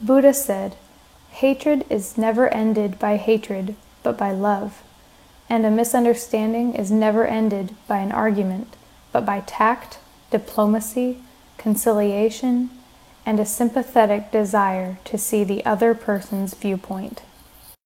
Buddha said, Hatred is never ended by hatred, but by love, and a misunderstanding is never ended by an argument, but by tact, diplomacy, conciliation, and a sympathetic desire to see the other person's viewpoint.